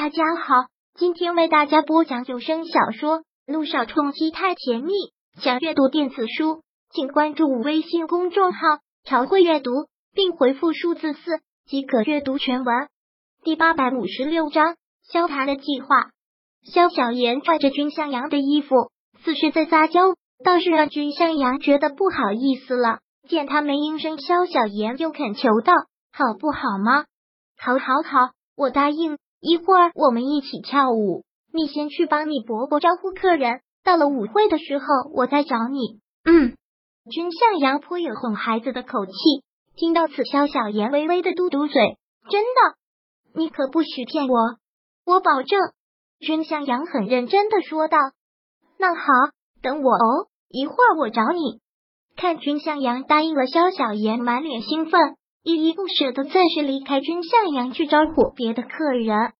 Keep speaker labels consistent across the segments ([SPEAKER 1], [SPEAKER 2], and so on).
[SPEAKER 1] 大家好，今天为大家播讲有声小说《路上冲击太甜蜜》。想阅读电子书，请关注微信公众号“朝会阅读”，并回复数字四即可阅读全文。第八百五十六章：萧谈的计划。萧小言拽着君向阳的衣服，似是在撒娇，倒是让君向阳觉得不好意思了。见他没应声，萧小言又恳求道：“好不好吗？好，好，好，我答应。”一会儿我们一起跳舞，你先去帮你伯伯招呼客人，到了舞会的时候我再找你。嗯，君向阳颇有哄孩子的口气，听到此，萧小言微微的嘟嘟嘴。真的，你可不许骗我，我保证。君向阳很认真的说道。那好，等我哦，一会儿我找你。看君向阳答应了，萧小言满脸兴奋。依依不舍的暂时离开君向阳去招呼别的客人。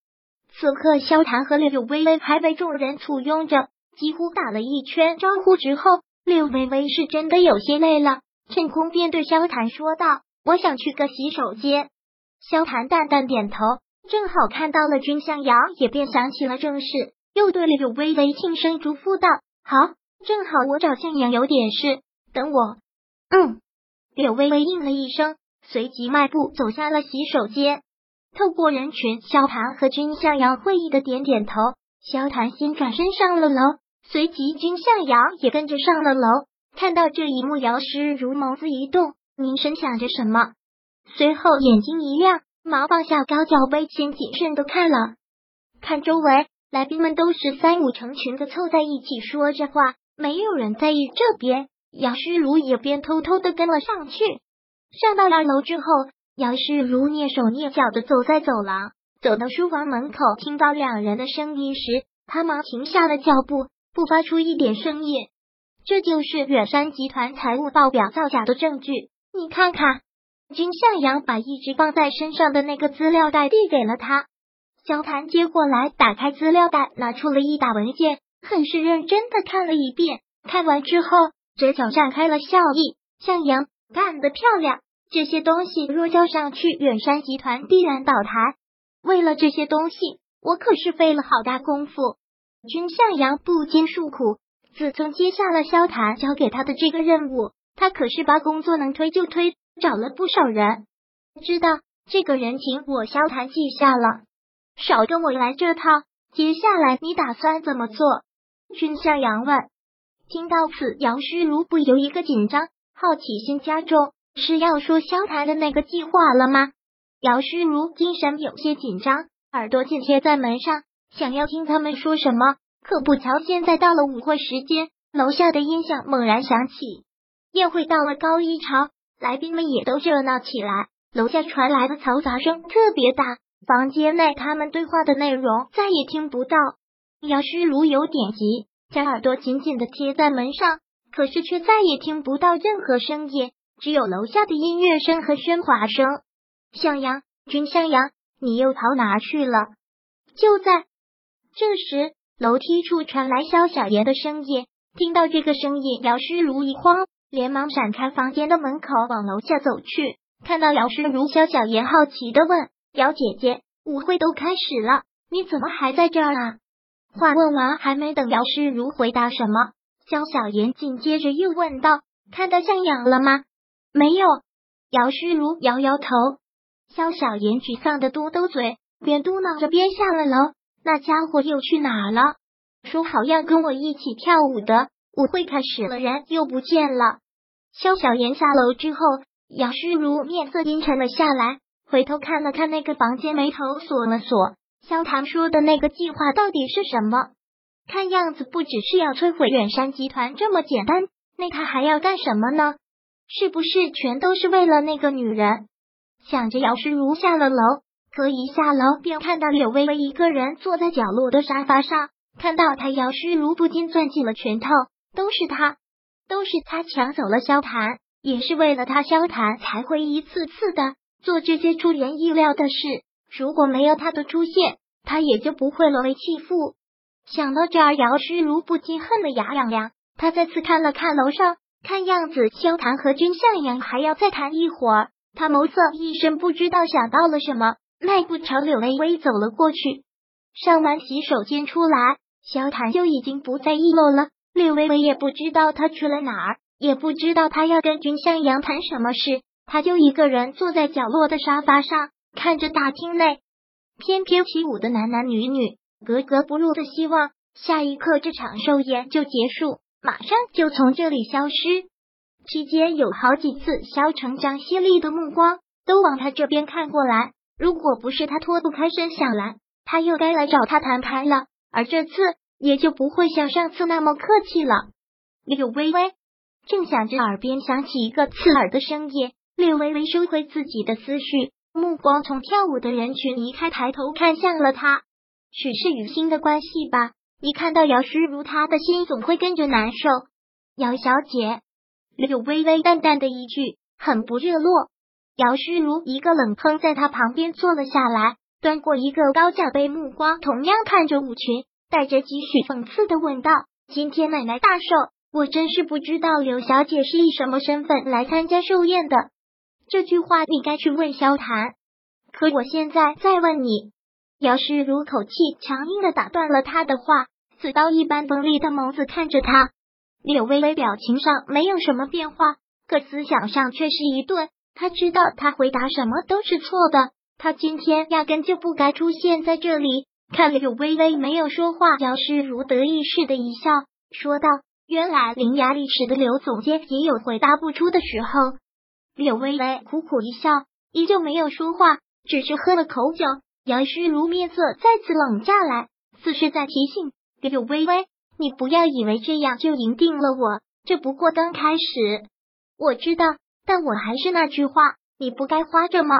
[SPEAKER 1] 此刻，萧谈和柳微微还被众人簇拥着，几乎打了一圈招呼之后，柳微微是真的有些累了，趁空便对萧谈说道：“我想去个洗手间。”萧谈淡淡点头，正好看到了君向阳，也便想起了正事，又对柳微微轻声嘱咐道：“好，正好我找向阳有点事，等我。”嗯，柳微微应了一声。随即迈步走下了洗手间，透过人群，萧谭和君向阳会意的点点头。萧谭先转身上了楼，随即君向阳也跟着上了楼。看到这一幕，姚诗如眸子一动，凝神想着什么，随后眼睛一亮，忙放下高脚杯，先谨慎的看了看周围，来宾们都是三五成群的凑在一起说着话，没有人在意这边。姚诗如也便偷偷的跟了上去。上到二楼之后，杨世如蹑手蹑脚的走在走廊，走到书房门口，听到两人的声音时，他忙停下了脚步，不发出一点声音。这就是远山集团财务报表造假的证据，你看看。君向阳把一直放在身上的那个资料袋递给了他，萧谭接过来，打开资料袋，拿出了一沓文件，很是认真的看了一遍。看完之后，嘴角绽开了笑意。向阳。干得漂亮！这些东西若交上去，远山集团必然倒台。为了这些东西，我可是费了好大功夫。君向阳不禁诉苦，自从接下了萧谈交给他的这个任务，他可是把工作能推就推，找了不少人。知道这个人情，我萧谈记下了。少跟我来这套。接下来你打算怎么做？君向阳问。听到此，姚虚如不由一个紧张。好奇心加重，是要说萧谈的那个计划了吗？姚诗如精神有些紧张，耳朵紧贴在门上，想要听他们说什么。可不瞧，现在到了舞会时间，楼下的音响猛然响起，宴会到了高一潮，来宾们也都热闹起来。楼下传来的嘈杂声特别大，房间内他们对话的内容再也听不到。姚诗如有点急，将耳朵紧紧的贴在门上。可是却再也听不到任何声音，只有楼下的音乐声和喧哗声。向阳，君向阳，你又跑哪去了？就在这时，楼梯处传来萧小爷的声音。听到这个声音，姚诗如一慌，连忙闪开房间的门口，往楼下走去。看到姚诗如，萧小爷好奇的问：“姚姐姐，舞会都开始了，你怎么还在这儿啊？”话问完，还没等姚诗如回答什么。萧小言紧接着又问道：“看到向阳了吗？”“没有。”姚诗如摇摇头。萧小言沮丧的嘟嘟嘴，边嘟囔着边下了楼。那家伙又去哪了？说好要跟我一起跳舞的，舞会开始了，人又不见了。萧小言下楼之后，姚诗如面色阴沉了下来，回头看了看那个房间，眉头锁了锁。萧唐说的那个计划到底是什么？看样子不只是要摧毁远山集团这么简单，那他还要干什么呢？是不是全都是为了那个女人？想着，姚诗如下了楼，可一下楼便看到柳微微一个人坐在角落的沙发上。看到他，姚诗如不禁攥紧了拳头。都是他，都是他抢走了萧谈，也是为了他，萧谈才会一次次的做这些出人意料的事。如果没有他的出现，他也就不会沦为弃妇。想到这儿，姚诗如不禁恨得牙痒痒。他再次看了看楼上，看样子萧谈和君向阳还要再谈一会儿。他眸色一深，不知道想到了什么，迈步朝柳微微走了过去。上完洗手间出来，萧谈就已经不在一楼了。柳微微也不知道他去了哪儿，也不知道他要跟君向阳谈什么事，他就一个人坐在角落的沙发上，看着大厅内翩翩起舞的男男女女，格格不入的希望下一刻这场寿宴就结束，马上就从这里消失。期间有好几次，萧成张犀利的目光都往他这边看过来。如果不是他脱不开身想来，他又该来找他谈判了。而这次也就不会像上次那么客气了。柳微微正想着，耳边响起一个刺耳的声音。柳微微收回自己的思绪，目光从跳舞的人群移开，抬头看向了他。许是与心的关系吧？一看到姚诗如，他的心总会跟着难受。姚小姐。柳微微淡淡的一句，很不热络。姚诗如一个冷哼，在他旁边坐了下来，端过一个高脚杯，目光同样看着舞裙，带着几许讽刺的问道：“今天奶奶大寿，我真是不知道柳小姐是以什么身份来参加寿宴的。”这句话你该去问萧谈，可我现在再问你。姚诗如口气强硬的打断了他的话，刺刀一般锋利的眸子看着他。柳微微表情上没有什么变化，可思想上却是一顿。他知道他回答什么都是错的，他今天压根就不该出现在这里。看柳微微没有说话，姚诗如得意似的一笑，说道：“原来伶牙俐齿的刘总监也有回答不出的时候。”柳微微苦苦一笑，依旧没有说话，只是喝了口酒。姚诗如面色再次冷下来，似是在提醒柳微微。你不要以为这样就赢定了我，这不过刚开始。我知道，但我还是那句话，你不该花这么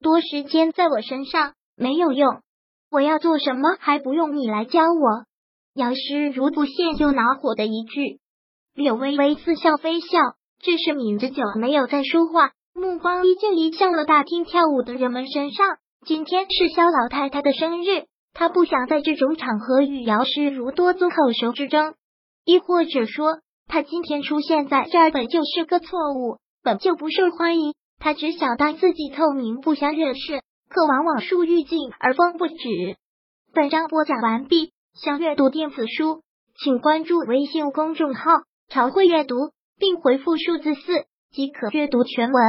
[SPEAKER 1] 多时间在我身上，没有用。我要做什么还不用你来教我。姚诗如不屑又恼火的一句，柳微微似笑非笑，只是抿着酒没有再说话，目光依旧移向了大厅跳舞的人们身上。今天是肖老太太的生日。她不想在这种场合与姚诗如多做口舌之争，亦或者说，她今天出现在这儿本就是个错误，本就不受欢迎。她只想当自己透明，不想惹事，可往往树欲静而风不止。本章播讲完毕，想阅读电子书，请关注微信公众号“朝会阅读”，并回复数字四即可阅读全文。